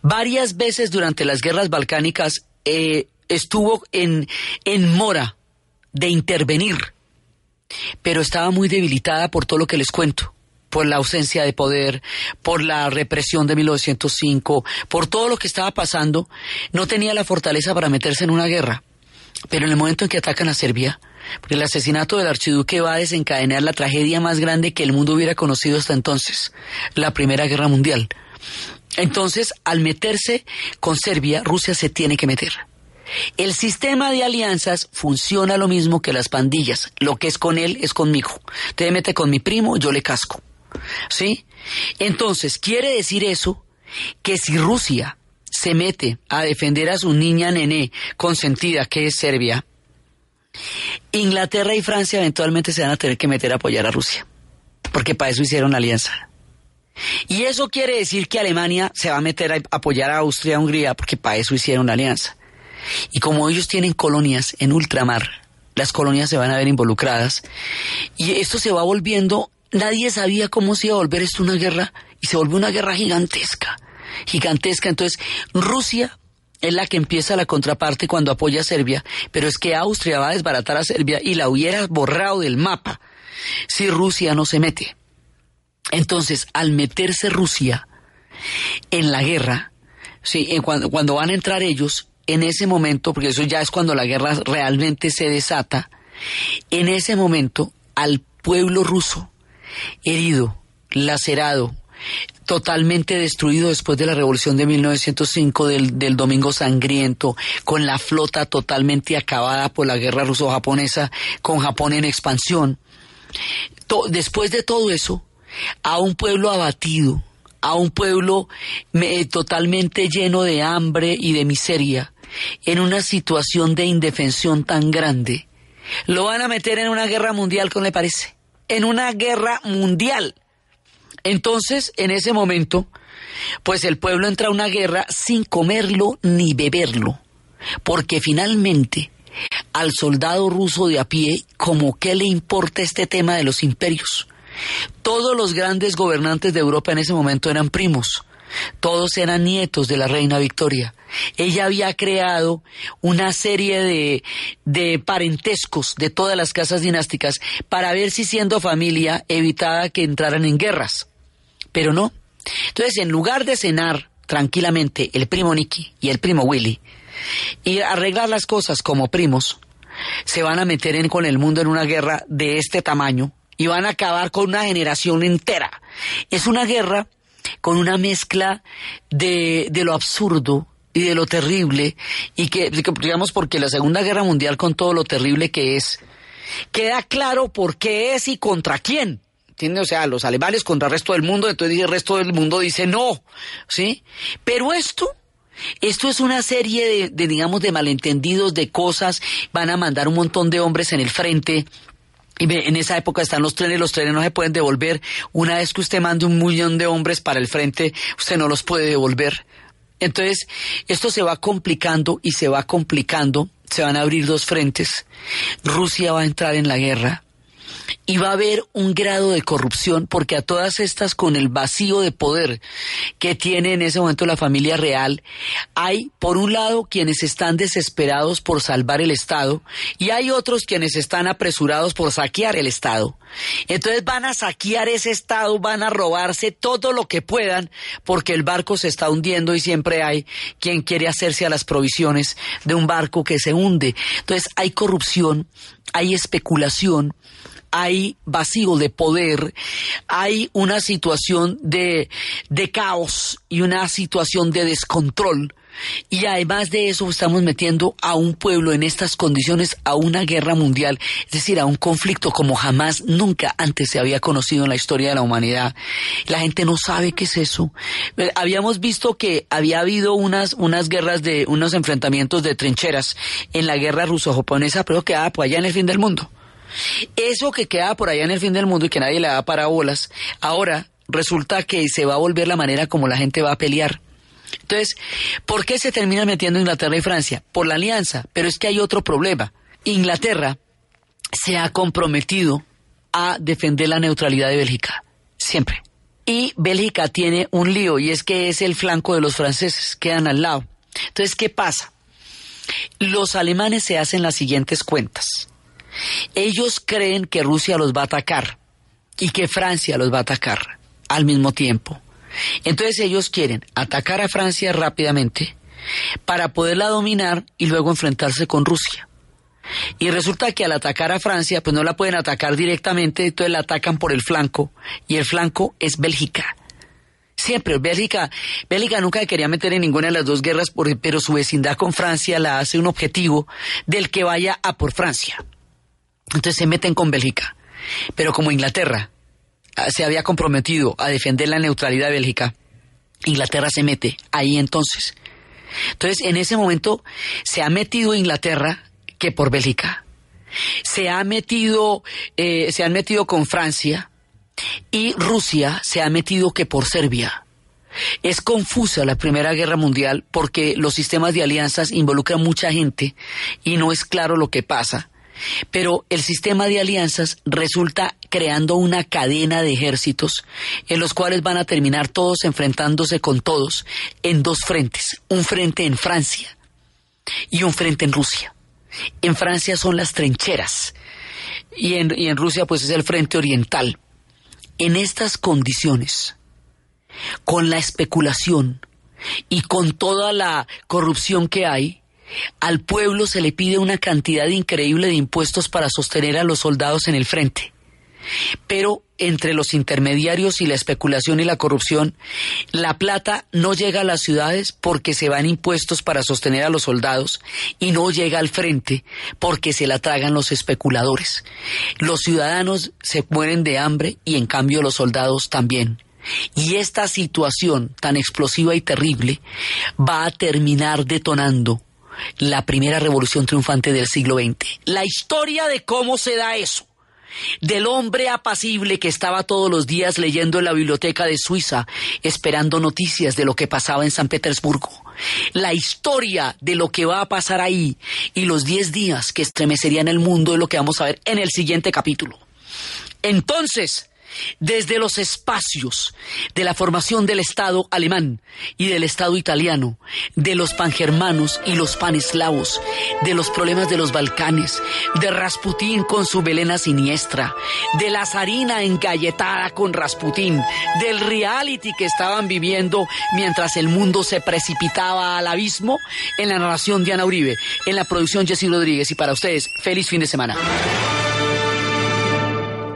S1: varias veces durante las guerras balcánicas eh, estuvo en, en mora de intervenir, pero estaba muy debilitada por todo lo que les cuento por la ausencia de poder, por la represión de 1905, por todo lo que estaba pasando, no tenía la fortaleza para meterse en una guerra. Pero en el momento en que atacan a Serbia, porque el asesinato del archiduque va a desencadenar la tragedia más grande que el mundo hubiera conocido hasta entonces, la Primera Guerra Mundial. Entonces, al meterse con Serbia, Rusia se tiene que meter. El sistema de alianzas funciona lo mismo que las pandillas. Lo que es con él es conmigo. Te mete con mi primo, yo le casco. ¿Sí? Entonces, quiere decir eso que si Rusia se mete a defender a su niña nené consentida, que es Serbia, Inglaterra y Francia eventualmente se van a tener que meter a apoyar a Rusia, porque para eso hicieron alianza. Y eso quiere decir que Alemania se va a meter a apoyar a Austria, Hungría, porque para eso hicieron alianza. Y como ellos tienen colonias en ultramar, las colonias se van a ver involucradas. Y esto se va volviendo, nadie sabía cómo se iba a volver esto una guerra, y se volvió una guerra gigantesca. Gigantesca. Entonces, Rusia es la que empieza la contraparte cuando apoya a Serbia, pero es que Austria va a desbaratar a Serbia y la hubiera borrado del mapa si Rusia no se mete. Entonces, al meterse Rusia en la guerra, sí, cuando, cuando van a entrar ellos, en ese momento, porque eso ya es cuando la guerra realmente se desata, en ese momento al pueblo ruso, herido, lacerado, totalmente destruido después de la revolución de 1905 del, del Domingo Sangriento, con la flota totalmente acabada por la guerra ruso-japonesa, con Japón en expansión. después de todo eso, a un pueblo abatido, a un pueblo totalmente lleno de hambre y de miseria, en una situación de indefensión tan grande, lo van a meter en una guerra mundial, ¿cómo le parece? En una guerra mundial entonces, en ese momento, pues el pueblo entra a una guerra sin comerlo ni beberlo, porque finalmente al soldado ruso de a pie, como qué le importa este tema de los imperios. Todos los grandes gobernantes de Europa en ese momento eran primos, todos eran nietos de la reina Victoria. Ella había creado una serie de, de parentescos de todas las casas dinásticas para ver si siendo familia evitaba que entraran en guerras pero no. Entonces, en lugar de cenar tranquilamente el primo Nicky y el primo Willy y arreglar las cosas como primos, se van a meter en, con el mundo en una guerra de este tamaño y van a acabar con una generación entera. Es una guerra con una mezcla de, de lo absurdo y de lo terrible y que, digamos, porque la Segunda Guerra Mundial con todo lo terrible que es, queda claro por qué es y contra quién. ¿Entiendes? O sea, los alemanes contra el resto del mundo, entonces el resto del mundo dice no, ¿sí? Pero esto, esto es una serie de, digamos, de malentendidos, de cosas, van a mandar un montón de hombres en el frente, Y en esa época están los trenes, los trenes no se pueden devolver. Una vez que usted mande un millón de hombres para el frente, usted no los puede devolver. Entonces, esto se va complicando y se va complicando, se van a abrir dos frentes. Rusia va a entrar en la guerra y va a haber un grado de corrupción porque a todas estas con el vacío de poder que tiene en ese momento la familia real, hay por un lado quienes están desesperados por salvar el Estado y hay otros quienes están apresurados por saquear el Estado. Entonces van a saquear ese Estado, van a robarse todo lo que puedan porque el barco se está hundiendo y siempre hay quien quiere hacerse a las provisiones de un barco que se hunde. Entonces hay corrupción, hay especulación, hay vacío de poder, hay una situación de, de caos y una situación de descontrol. Y además de eso estamos metiendo a un pueblo en estas condiciones a una guerra mundial, es decir, a un conflicto como jamás nunca antes se había conocido en la historia de la humanidad. La gente no sabe qué es eso. Eh, habíamos visto que había habido unas, unas guerras de, unos enfrentamientos de trincheras en la guerra ruso-japonesa, pero quedaba por allá en el fin del mundo. Eso que queda por allá en el fin del mundo y que nadie le da parabolas, ahora resulta que se va a volver la manera como la gente va a pelear. Entonces, ¿por qué se termina metiendo Inglaterra y Francia? Por la alianza, pero es que hay otro problema. Inglaterra se ha comprometido a defender la neutralidad de Bélgica, siempre. Y Bélgica tiene un lío y es que es el flanco de los franceses, quedan al lado. Entonces, ¿qué pasa? Los alemanes se hacen las siguientes cuentas. Ellos creen que Rusia los va a atacar y que Francia los va a atacar al mismo tiempo. Entonces ellos quieren atacar a Francia rápidamente para poderla dominar y luego enfrentarse con Rusia. Y resulta que al atacar a Francia, pues no la pueden atacar directamente, entonces la atacan por el flanco, y el flanco es Bélgica. Siempre, Bélgica, Bélgica nunca quería meter en ninguna de las dos guerras, pero su vecindad con Francia la hace un objetivo del que vaya a por Francia. Entonces se meten con Bélgica. Pero como Inglaterra ah, se había comprometido a defender la neutralidad de Bélgica, Inglaterra se mete ahí entonces. Entonces, en ese momento se ha metido Inglaterra que por Bélgica. Se ha metido, eh, se han metido con Francia y Rusia se ha metido que por Serbia. Es confusa la Primera Guerra Mundial porque los sistemas de alianzas involucran mucha gente y no es claro lo que pasa. Pero el sistema de alianzas resulta creando una cadena de ejércitos en los cuales van a terminar todos enfrentándose con todos en dos frentes, un frente en Francia y un frente en Rusia. En Francia son las trincheras y en, y en Rusia pues es el frente oriental. En estas condiciones, con la especulación y con toda la corrupción que hay, al pueblo se le pide una cantidad increíble de impuestos para sostener a los soldados en el frente. Pero entre los intermediarios y la especulación y la corrupción, la plata no llega a las ciudades porque se van impuestos para sostener a los soldados y no llega al frente porque se la tragan los especuladores. Los ciudadanos se mueren de hambre y en cambio los soldados también. Y esta situación tan explosiva y terrible va a terminar detonando la primera revolución triunfante del siglo XX. La historia de cómo se da eso del hombre apacible que estaba todos los días leyendo en la biblioteca de Suiza, esperando noticias de lo que pasaba en San Petersburgo. La historia de lo que va a pasar ahí y los diez días que estremecerían el mundo es lo que vamos a ver en el siguiente capítulo. Entonces, desde los espacios de la formación del Estado alemán y del Estado italiano, de los pangermanos y los paneslavos, de los problemas de los Balcanes, de Rasputín con su velena siniestra, de la zarina engalletada con Rasputín, del reality que estaban viviendo mientras el mundo se precipitaba al abismo, en la narración de Ana Uribe, en la producción Jessy Rodríguez y para ustedes, feliz fin de semana.